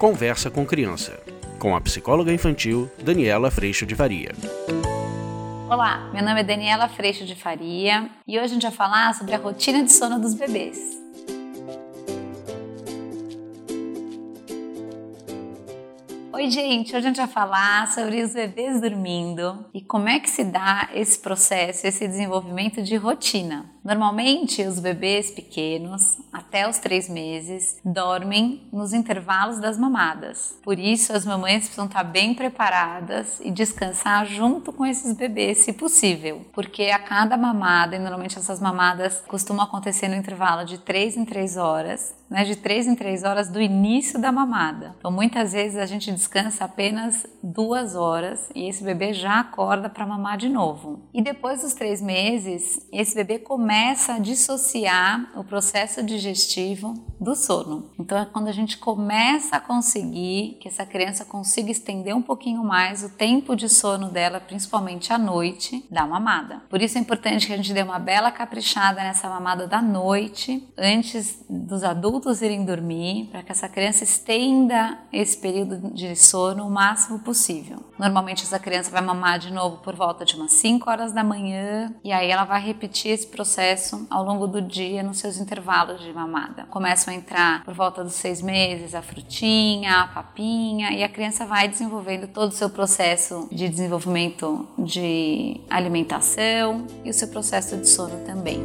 Conversa com Criança, com a psicóloga infantil Daniela Freixo de Faria. Olá, meu nome é Daniela Freixo de Faria e hoje a gente vai falar sobre a rotina de sono dos bebês. Oi, gente! Hoje a gente vai falar sobre os bebês dormindo e como é que se dá esse processo, esse desenvolvimento de rotina. Normalmente, os bebês pequenos, até os três meses, dormem nos intervalos das mamadas. Por isso, as mamães precisam estar bem preparadas e descansar junto com esses bebês, se possível, porque a cada mamada, e normalmente essas mamadas costumam acontecer no intervalo de três em três horas, né, de três em três horas do início da mamada. Então, muitas vezes a gente descansa apenas duas horas e esse bebê já acorda para mamar de novo. E depois dos três meses, esse bebê começa a dissociar o processo digestivo do sono. Então é quando a gente começa a conseguir que essa criança consiga estender um pouquinho mais o tempo de sono dela, principalmente à noite, da mamada. Por isso é importante que a gente dê uma bela caprichada nessa mamada da noite, antes dos adultos irem dormir, para que essa criança estenda esse período de sono o máximo possível. Normalmente essa criança vai mamar de novo por volta de umas 5 horas da manhã e aí ela vai repetir esse processo ao longo do dia nos seus intervalos de mamada. Começam a entrar por volta dos seis meses a frutinha, a papinha e a criança vai desenvolvendo todo o seu processo de desenvolvimento de alimentação e o seu processo de sono também.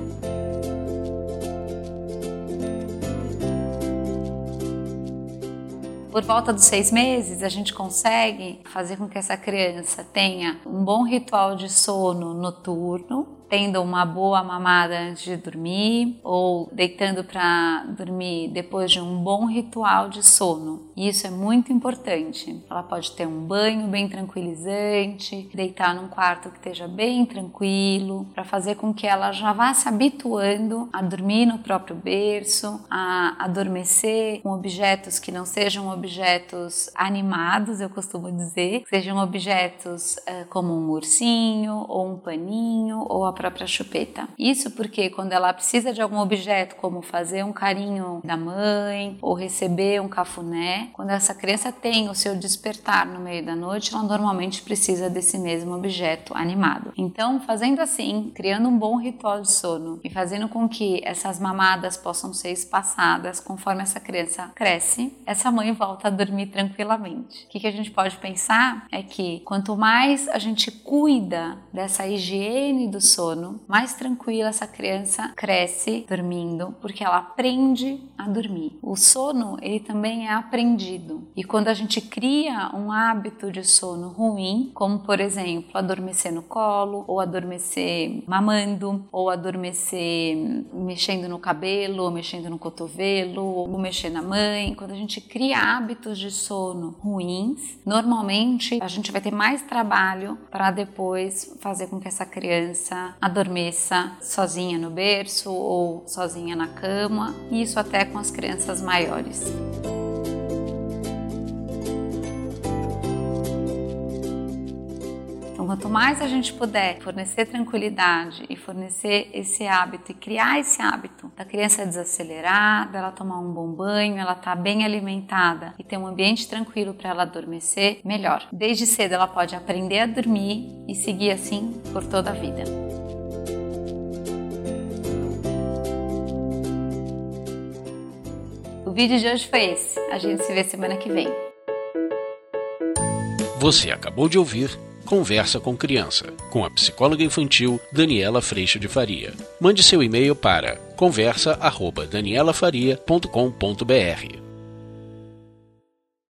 Por volta dos seis meses, a gente consegue fazer com que essa criança tenha um bom ritual de sono noturno, tendo uma boa mamada antes de dormir ou deitando para dormir depois de um bom ritual de sono. Isso é muito importante. Ela pode ter um banho bem tranquilizante, deitar num quarto que esteja bem tranquilo, para fazer com que ela já vá se habituando a dormir no próprio berço, a adormecer com objetos que não sejam objetos animados, eu costumo dizer, sejam objetos uh, como um ursinho ou um paninho ou a própria chupeta. Isso porque quando ela precisa de algum objeto, como fazer um carinho da mãe ou receber um cafuné, quando essa criança tem o seu despertar no meio da noite, ela normalmente precisa desse mesmo objeto animado. Então, fazendo assim, criando um bom ritual de sono e fazendo com que essas mamadas possam ser espaçadas conforme essa criança cresce, essa mãe volta a dormir tranquilamente. O que, que a gente pode pensar é que quanto mais a gente cuida dessa higiene do sono, sono, mais tranquila essa criança cresce dormindo, porque ela aprende a dormir. O sono, ele também é aprendido. E quando a gente cria um hábito de sono ruim, como por exemplo, adormecer no colo, ou adormecer mamando, ou adormecer mexendo no cabelo, ou mexendo no cotovelo, ou mexer na mãe, quando a gente cria hábitos de sono ruins, normalmente a gente vai ter mais trabalho para depois fazer com que essa criança adormeça sozinha no berço ou sozinha na cama, isso até com as crianças maiores. Então, quanto mais a gente puder fornecer tranquilidade e fornecer esse hábito e criar esse hábito da criança desacelerar, dela tomar um bom banho, ela tá bem alimentada e ter um ambiente tranquilo para ela adormecer, melhor. Desde cedo ela pode aprender a dormir e seguir assim por toda a vida. Vídeo de hoje foi esse. A gente se vê semana que vem. Você acabou de ouvir Conversa com Criança, com a psicóloga infantil Daniela Freixo de Faria. Mande seu e-mail para conversa@danielafaria.com.br.